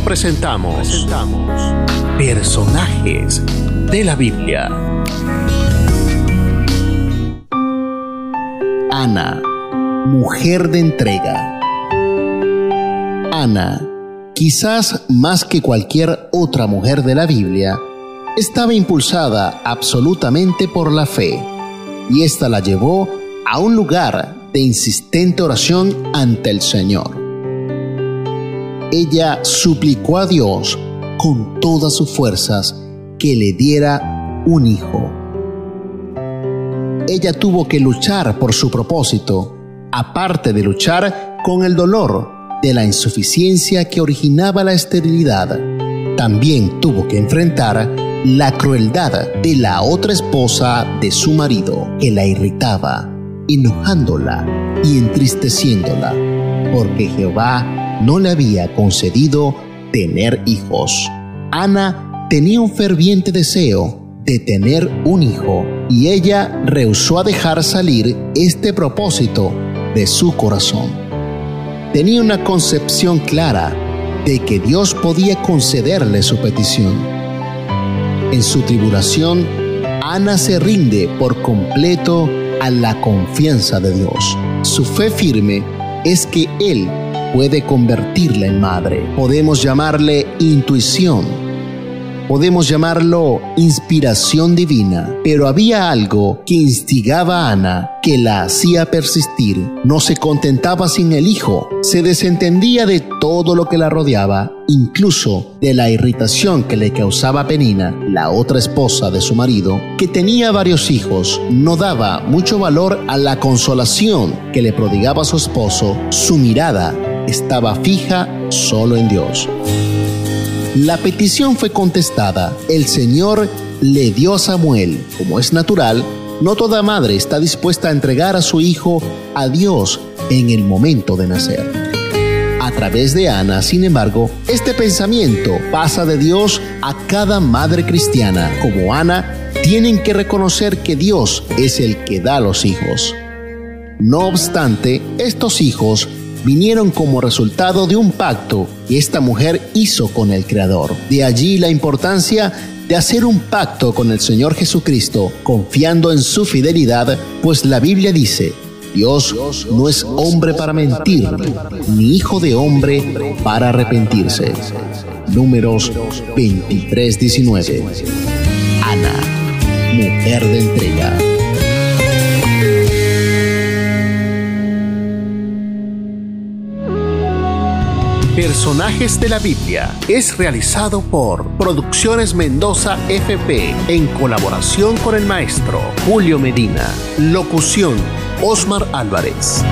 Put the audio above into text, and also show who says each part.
Speaker 1: presentamos, personajes de la Biblia.
Speaker 2: Ana, mujer de entrega. Ana, quizás más que cualquier otra mujer de la Biblia, estaba impulsada absolutamente por la fe, y ésta la llevó a un lugar de insistente oración ante el Señor. Ella suplicó a Dios con todas sus fuerzas que le diera un hijo. Ella tuvo que luchar por su propósito, aparte de luchar con el dolor de la insuficiencia que originaba la esterilidad. También tuvo que enfrentar la crueldad de la otra esposa de su marido que la irritaba enojándola y entristeciéndola, porque Jehová no le había concedido tener hijos. Ana tenía un ferviente deseo de tener un hijo y ella rehusó a dejar salir este propósito de su corazón. Tenía una concepción clara de que Dios podía concederle su petición. En su tribulación, Ana se rinde por completo a la confianza de Dios. Su fe firme es que Él puede convertirla en madre. Podemos llamarle intuición. Podemos llamarlo inspiración divina, pero había algo que instigaba a Ana, que la hacía persistir. No se contentaba sin el hijo, se desentendía de todo lo que la rodeaba, incluso de la irritación que le causaba Penina, la otra esposa de su marido, que tenía varios hijos, no daba mucho valor a la consolación que le prodigaba su esposo, su mirada estaba fija solo en Dios. La petición fue contestada. El Señor le dio a Samuel, como es natural, no toda madre está dispuesta a entregar a su hijo a Dios en el momento de nacer. A través de Ana, sin embargo, este pensamiento pasa de Dios a cada madre cristiana. Como Ana, tienen que reconocer que Dios es el que da los hijos. No obstante, estos hijos vinieron como resultado de un pacto que esta mujer hizo con el Creador. De allí la importancia de hacer un pacto con el Señor Jesucristo, confiando en su fidelidad, pues la Biblia dice, Dios no es hombre para mentir, ni hijo de hombre para arrepentirse. Números 23-19. Ana, mujer de entrega.
Speaker 1: Personajes de la Biblia es realizado por Producciones Mendoza FP en colaboración con el maestro Julio Medina. Locución Osmar Álvarez.